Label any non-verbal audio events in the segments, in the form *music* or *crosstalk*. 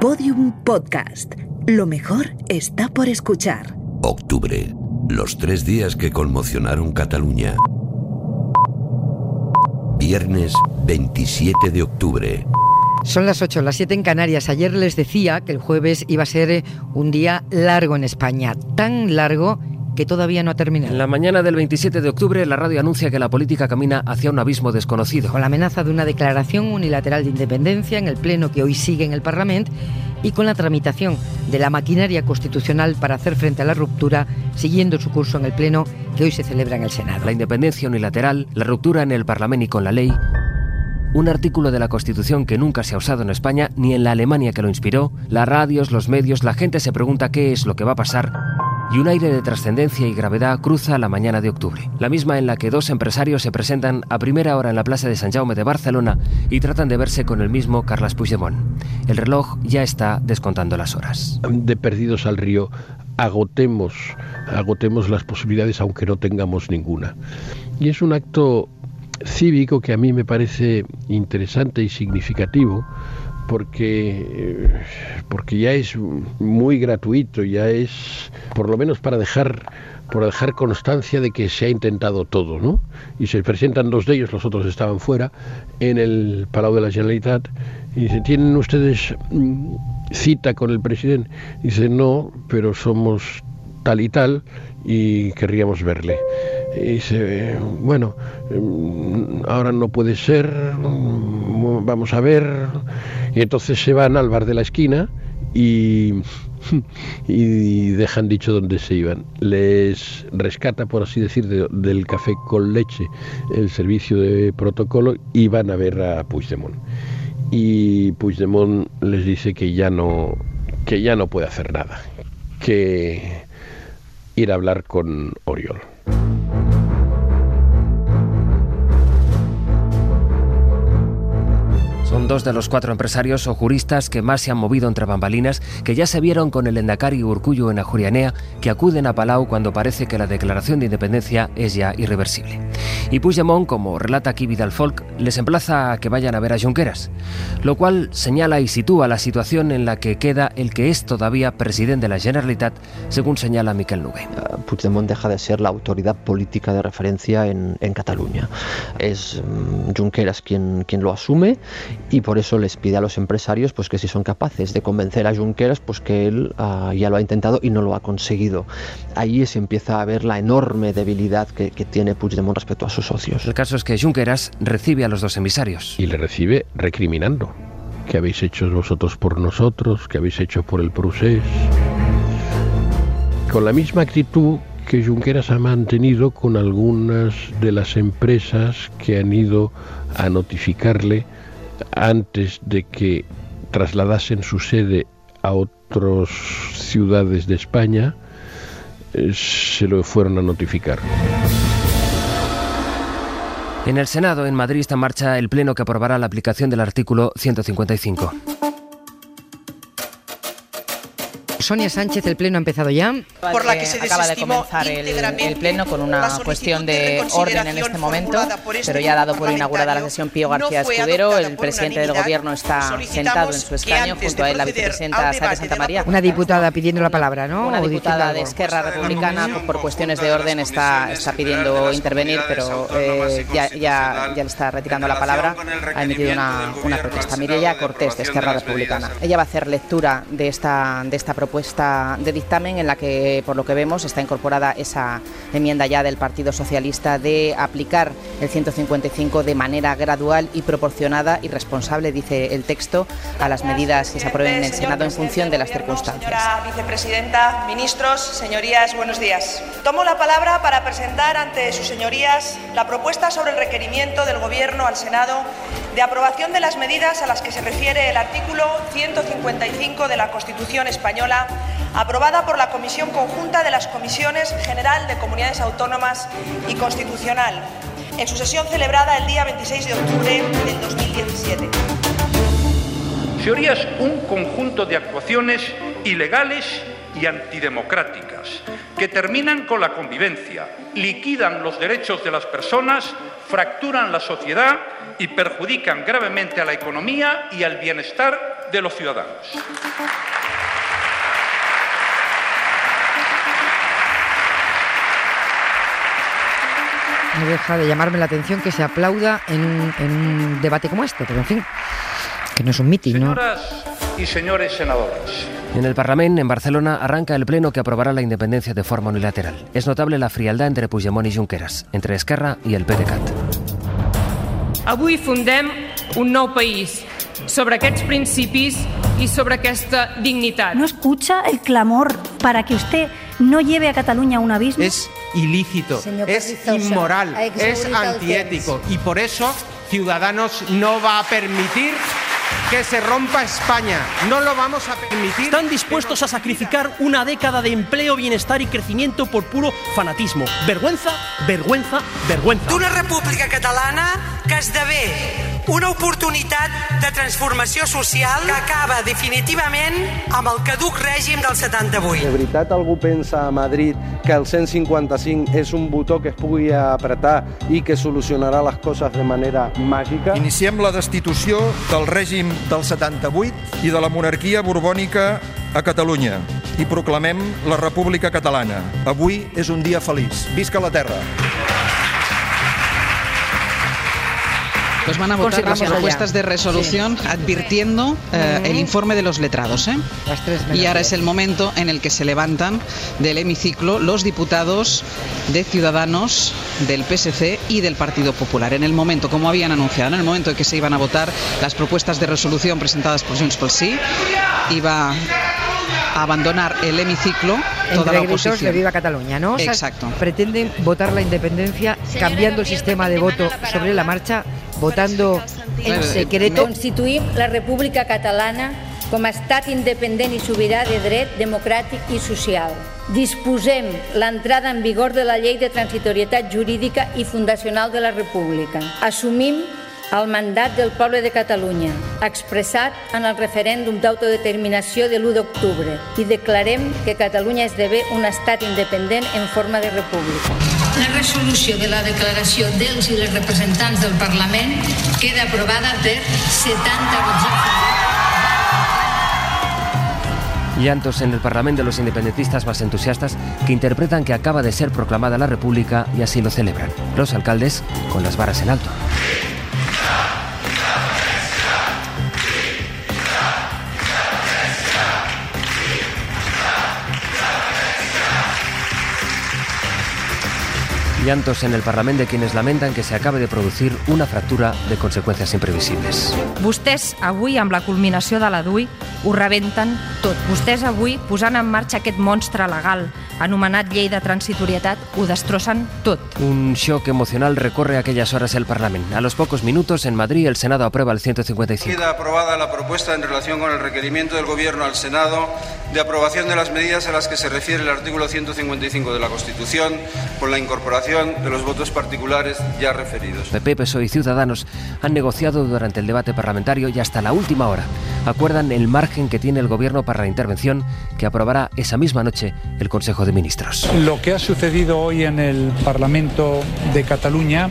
Podium Podcast. Lo mejor está por escuchar. Octubre. Los tres días que conmocionaron Cataluña. Viernes 27 de octubre. Son las 8, las 7 en Canarias. Ayer les decía que el jueves iba a ser un día largo en España, tan largo que todavía no ha terminado. En la mañana del 27 de octubre, la radio anuncia que la política camina hacia un abismo desconocido. Con la amenaza de una declaración unilateral de independencia en el Pleno que hoy sigue en el Parlamento y con la tramitación de la maquinaria constitucional para hacer frente a la ruptura, siguiendo su curso en el Pleno que hoy se celebra en el Senado. La independencia unilateral, la ruptura en el Parlamento y con la ley, un artículo de la Constitución que nunca se ha usado en España ni en la Alemania que lo inspiró, las radios, los medios, la gente se pregunta qué es lo que va a pasar y un aire de trascendencia y gravedad cruza la mañana de octubre, la misma en la que dos empresarios se presentan a primera hora en la Plaza de San Jaume de Barcelona y tratan de verse con el mismo Carles Puigdemont. El reloj ya está descontando las horas. De perdidos al río, agotemos, agotemos las posibilidades aunque no tengamos ninguna. Y es un acto cívico que a mí me parece interesante y significativo porque, porque ya es muy gratuito, ya es por lo menos para dejar por dejar constancia de que se ha intentado todo, ¿no? Y se presentan dos de ellos, los otros estaban fuera, en el Palau de la Generalitat, y dicen, ¿tienen ustedes mm, cita con el presidente? Dice, no, pero somos tal y tal y querríamos verle. Y dice, bueno, mm, ahora no puede ser, mm, vamos a ver. Y entonces se van al bar de la esquina y, *laughs* y dejan dicho dónde se iban. Les rescata, por así decir, del café con leche el servicio de protocolo y van a ver a Puigdemont. Y Puigdemont les dice que ya no, que ya no puede hacer nada, que ir a hablar con Oriol. Son dos de los cuatro empresarios o juristas que más se han movido entre bambalinas, que ya se vieron con el Endacari Urcullo en Ajurianea, que acuden a Palau cuando parece que la declaración de independencia es ya irreversible. Y Puigdemont, como relata aquí Vidal Folk, les emplaza a que vayan a ver a Junqueras, lo cual señala y sitúa la situación en la que queda el que es todavía presidente de la Generalitat, según señala Miquel Nube. Puigdemont deja de ser la autoridad política de referencia en, en Cataluña. Es um, Junqueras quien, quien lo asume y por eso les pide a los empresarios pues que si son capaces de convencer a Junqueras pues que él uh, ya lo ha intentado y no lo ha conseguido. Ahí se empieza a ver la enorme debilidad que, que, tiene Puigdemont respecto a sus socios. El caso es que Junqueras recibe a los dos emisarios. Y le recibe recriminando. ¿Qué habéis hecho vosotros por nosotros? ¿Qué habéis hecho por el procés? Con la misma actitud que Junqueras ha mantenido con algunas de las empresas que han ido a notificarle antes de que trasladasen su sede a otras ciudades de España, eh, se lo fueron a notificar. En el Senado, en Madrid, está en marcha el pleno que aprobará la aplicación del artículo 155. Sonia Sánchez, el pleno ha empezado ya. Por la que se acaba de comenzar el, el, pleno con una cuestión de orden en este momento, este pero ya ha dado por inaugurada la sesión Pío García Escudero. El presidente del gobierno está sentado en su escaño, junto a él la vicepresidenta Sara Santa María. Una diputada pidiendo la palabra, ¿no? Una diputada de Esquerra Republicana, por cuestiones de orden, está, está pidiendo intervenir, pero eh, ya, ya, ya le está retirando la palabra. Ha emitido una, una protesta. Mireia Cortés, de Esquerra Republicana. Ella va a hacer lectura de esta, de esta propuesta propuesta de dictamen en la que, por lo que vemos, está incorporada esa enmienda ya del Partido Socialista de aplicar el 155 de manera gradual y proporcionada y responsable, dice el texto, a las medidas que se aprueben en el Senado en función de las circunstancias. Señora vicepresidenta, ministros, señorías, buenos días. Tomo la palabra para presentar ante sus señorías la propuesta sobre el requerimiento del Gobierno al Senado de aprobación de las medidas a las que se refiere el artículo 155 de la Constitución española, aprobada por la Comisión Conjunta de las Comisiones General de Comunidades Autónomas y Constitucional, en su sesión celebrada el día 26 de octubre del 2017. Señorías, un conjunto de actuaciones ilegales y antidemocráticas que terminan con la convivencia, liquidan los derechos de las personas, fracturan la sociedad y perjudican gravemente a la economía y al bienestar de los ciudadanos. No deja de llamarme la atención que se aplauda en un, en un debate como este, pero en fin, que no es un mitin, ¿no? Señoras y señores senadores, En el Parlamento, en Barcelona, arranca el pleno que aprobará la independencia de forma unilateral. Es notable la frialdad entre Puigdemont y Junqueras, entre Esquerra y el PDeCAT. Avui fundem un nou país sobre aquests principis i sobre aquesta dignitat. ¿No escucha el clamor para que usted no lleve a Cataluña a un abismo? Es ilícito, Señor es inmoral, es antiético y por eso Ciudadanos no va a permitir que se rompa España. No lo vamos a permitir. Están dispuestos a sacrificar una década de empleo, bienestar y crecimiento por puro fanatismo. Vergüenza, vergüenza, vergüenza. D'una república catalana que esdevé una oportunitat de transformació social que acaba definitivament amb el caduc règim del 78. De veritat algú pensa a Madrid que el 155 és un botó que es pugui apretar i que solucionarà les coses de manera màgica? Iniciem la destitució del règim del 78 i de la monarquia borbònica a Catalunya i proclamem la República Catalana. Avui és un dia feliç. Visca la terra! Pues van a votar las propuestas de resolución advirtiendo eh, el informe de los letrados. ¿eh? Y ahora es el momento en el que se levantan del hemiciclo los diputados de Ciudadanos, del PSC y del Partido Popular. En el momento, como habían anunciado, en el momento en que se iban a votar las propuestas de resolución presentadas por Junts pel Sí, iba a abandonar el hemiciclo toda Entre la gritos de oposición. Viva Cataluña, ¿no? O sea, Exacto. pretenden votar la independencia cambiando el sistema de voto sobre la marcha, votando en secreto. Constituïm la República Catalana com a estat independent i sobirà de dret democràtic i social. Disposem l'entrada en vigor de la llei de transitorietat jurídica i fundacional de la República. Assumim el mandat del poble de Catalunya, expressat en el referèndum d'autodeterminació de l'1 d'octubre, i declarem que Catalunya esdevé un estat independent en forma de república. La resolució de la declaració dels i les del Parlament queda aprovada per 70 vots. Llantos en el Parlamento de los independentistas más entusiastas que interpretan que acaba de ser proclamada la República y así lo celebran. Los alcaldes con las varas en alto. Llantos en el Parlamento de quienes lamentan que se acabe de producir una fractura de consecuencias imprevisibles. Vostès avui, amb la culminació de la DUI, ho rebenten tot. Vostès avui, posant en marxa aquest monstre legal anomenat llei de transitorietat, ho destrossen tot. Un shock emocional recorre aquellas horas el Parlamento. A los pocos minutos, en Madrid, el Senado aprueba el 155. Queda aprobada la propuesta en relación con el requerimiento del Gobierno al Senado de aprobación de las medidas a las que se refiere el artículo 155 de la Constitución con la incorporación de los votos particulares ya referidos. PP, PSOE y Ciudadanos han negociado durante el debate parlamentario y hasta la última hora acuerdan el margen que tiene el Gobierno para la intervención que aprobará esa misma noche el Consejo de Ministros. Lo que ha sucedido hoy en el Parlamento de Cataluña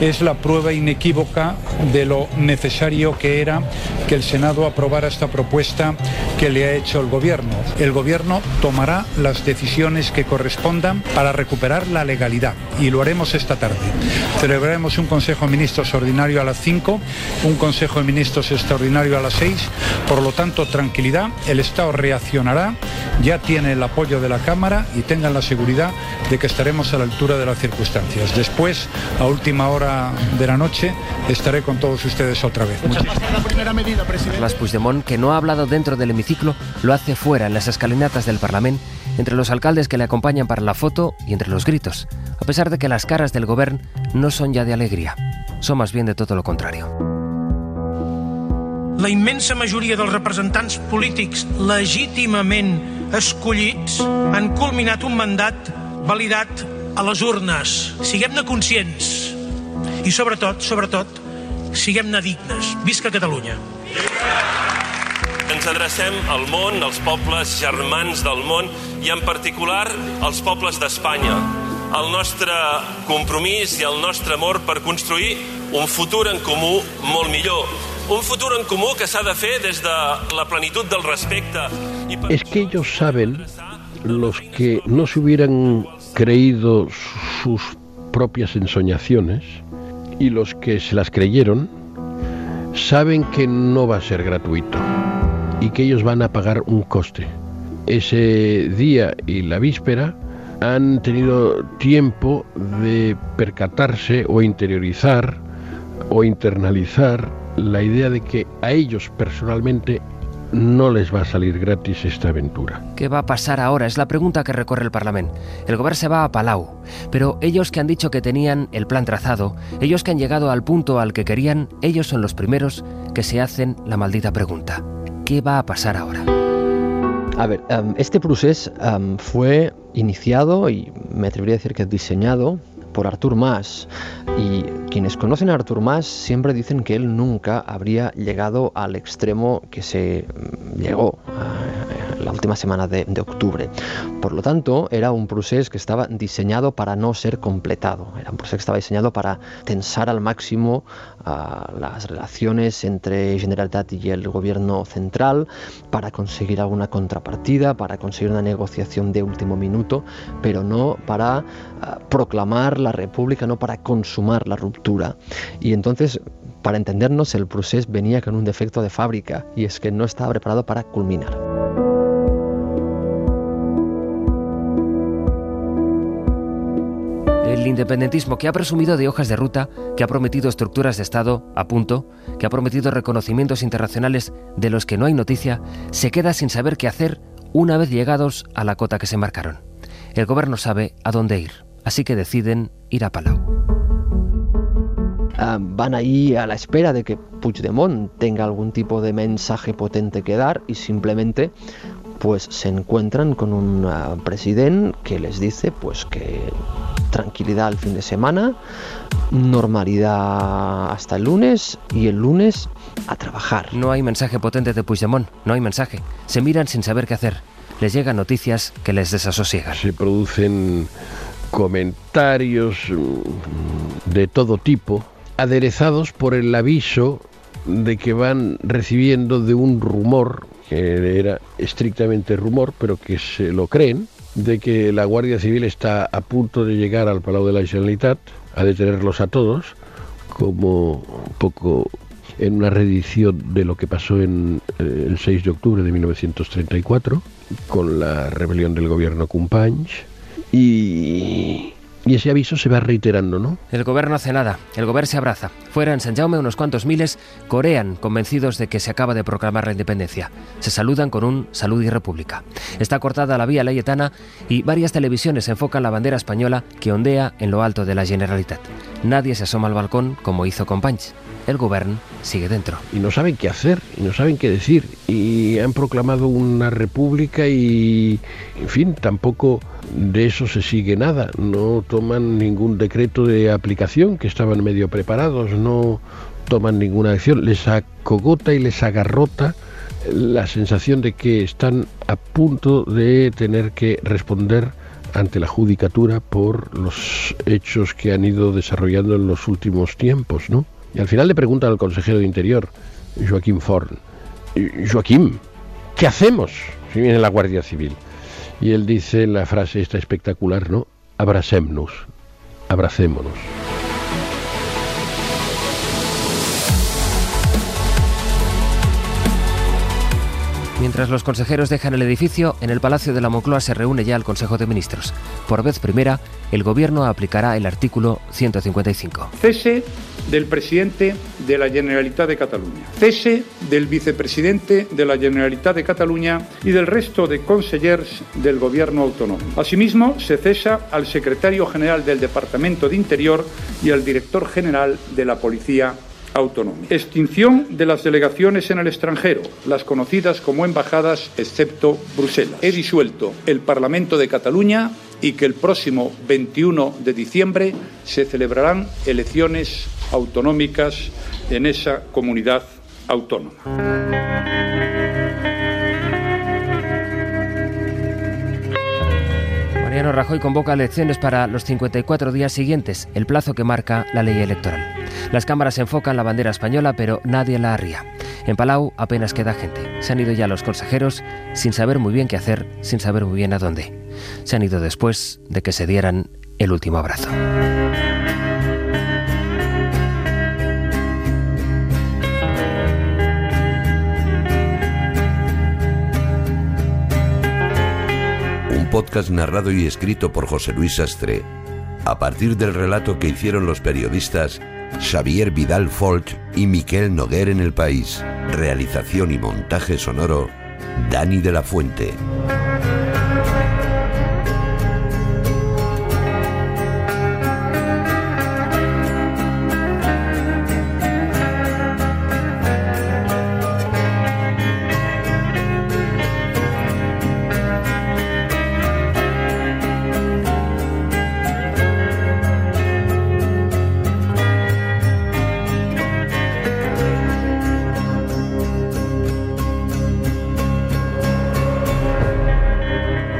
es la prueba inequívoca de lo necesario que era que el Senado aprobara esta propuesta que le ha hecho el Gobierno. El Gobierno tomará las decisiones que correspondan para recuperar la legalidad y lo haremos esta tarde. Celebraremos un Consejo de Ministros ordinario a las 5, un Consejo de Ministros extraordinario a las 6. Por lo tanto, tranquilidad, el Estado reaccionará, ya tiene el apoyo de la Cámara y tengan la seguridad de que estaremos a la altura de las circunstancias. Después, a última hora de la noche, estaré con todos ustedes otra vez. Muchísimas Carles Puigdemont, que no ha hablado dentro del hemiciclo, lo hace fuera, en las escalinatas del Parlamento, entre los alcaldes que le acompañan para la foto y entre los gritos, a pesar de que las caras del gobierno no son ya de alegría, son más bien de todo lo contrario. La immensa majoria dels representants polítics legítimament escollits han culminat un mandat validat a les urnes. Siguem-ne conscients i, sobretot, sobretot, siguem-ne dignes. Visca Catalunya! Ens adrecem al món, als pobles germans del món i en particular als pobles d'Espanya. El nostre compromís i el nostre amor per construir un futur en comú molt millor. Un futur en comú que s'ha de fer des de la plenitud del respecte. I per... Es que ellos saben, los que no se hubieran creído sus propias ensoñaciones y los que se las creyeron, saben que no va a ser gratuito y que ellos van a pagar un coste. Ese día y la víspera han tenido tiempo de percatarse o interiorizar o internalizar la idea de que a ellos personalmente no les va a salir gratis esta aventura. ¿Qué va a pasar ahora? Es la pregunta que recorre el Parlamento. El gobierno se va a Palau, pero ellos que han dicho que tenían el plan trazado, ellos que han llegado al punto al que querían, ellos son los primeros que se hacen la maldita pregunta. ¿Qué va a pasar ahora? A ver, um, este proceso um, fue iniciado y me atrevería a decir que diseñado por Artur Mas. Y quienes conocen a Artur Mas siempre dicen que él nunca habría llegado al extremo que se llegó la última semana de, de, octubre. Por lo tanto, era un proceso que estaba diseñado para no ser completado. Era un proceso que estaba diseñado para tensar al máximo uh, las relaciones entre Generalitat y el gobierno central, para conseguir alguna contrapartida, para conseguir una negociación de último minuto, pero no para uh, proclamar la república, no para consumar la ruptura. Y entonces, para entendernos, el proceso venía con un defecto de fábrica y es que no estaba preparado para culminar. El independentismo que ha presumido de hojas de ruta, que ha prometido estructuras de Estado a punto, que ha prometido reconocimientos internacionales de los que no hay noticia, se queda sin saber qué hacer una vez llegados a la cota que se marcaron. El gobierno sabe a dónde ir, así que deciden ir a Palau. Uh, van ahí a la espera de que Puigdemont tenga algún tipo de mensaje potente que dar y simplemente pues se encuentran con un uh, presidente que les dice pues que tranquilidad el fin de semana, normalidad hasta el lunes y el lunes a trabajar. No hay mensaje potente de Puigdemont, no hay mensaje. Se miran sin saber qué hacer. Les llegan noticias que les desasosiegan. Se producen comentarios de todo tipo, aderezados por el aviso de que van recibiendo de un rumor, que era estrictamente rumor, pero que se lo creen, de que la Guardia Civil está a punto de llegar al Palau de la Generalitat a detenerlos a todos, como un poco en una reedición de lo que pasó en eh, el 6 de octubre de 1934, con la rebelión del gobierno Companys, y, y ese aviso se va reiterando, ¿no? El gobierno hace nada, el gobierno se abraza. Fuera en San Jaume unos cuantos miles corean convencidos de que se acaba de proclamar la independencia. Se saludan con un salud y república. Está cortada la vía layetana y varias televisiones enfocan la bandera española que ondea en lo alto de la Generalitat. Nadie se asoma al balcón como hizo Companys. El gobierno sigue dentro. Y no saben qué hacer, y no saben qué decir. Y han proclamado una república y, en fin, tampoco de eso se sigue nada. No toman ningún decreto de aplicación, que estaban medio preparados, no toman ninguna acción. Les acogota y les agarrota la sensación de que están a punto de tener que responder ante la judicatura por los hechos que han ido desarrollando en los últimos tiempos, ¿no? Y al final le preguntan al consejero de Interior, Joaquín Forn, Joaquín, ¿qué hacemos si viene la Guardia Civil? Y él dice la frase esta espectacular, ¿no? Abracémonos, abracémonos. Mientras los consejeros dejan el edificio, en el Palacio de la Moncloa se reúne ya el Consejo de Ministros. Por vez primera, el Gobierno aplicará el artículo 155. Cese del presidente de la Generalitat de Cataluña. Cese del vicepresidente de la Generalitat de Cataluña y del resto de consellers del Gobierno autonómico. Asimismo, se cesa al secretario general del Departamento de Interior y al director general de la Policía Extinción de las delegaciones en el extranjero, las conocidas como embajadas, excepto Bruselas. He disuelto el Parlamento de Cataluña y que el próximo 21 de diciembre se celebrarán elecciones autonómicas en esa comunidad autónoma. Mariano Rajoy convoca elecciones para los 54 días siguientes, el plazo que marca la ley electoral. Las cámaras enfocan la bandera española, pero nadie la arría. En Palau apenas queda gente. Se han ido ya los consejeros sin saber muy bien qué hacer, sin saber muy bien a dónde. Se han ido después de que se dieran el último abrazo. Podcast narrado y escrito por José Luis Sastre, a partir del relato que hicieron los periodistas Xavier Vidal Folch y Miquel Noguer en El País. Realización y montaje sonoro, Dani de la Fuente.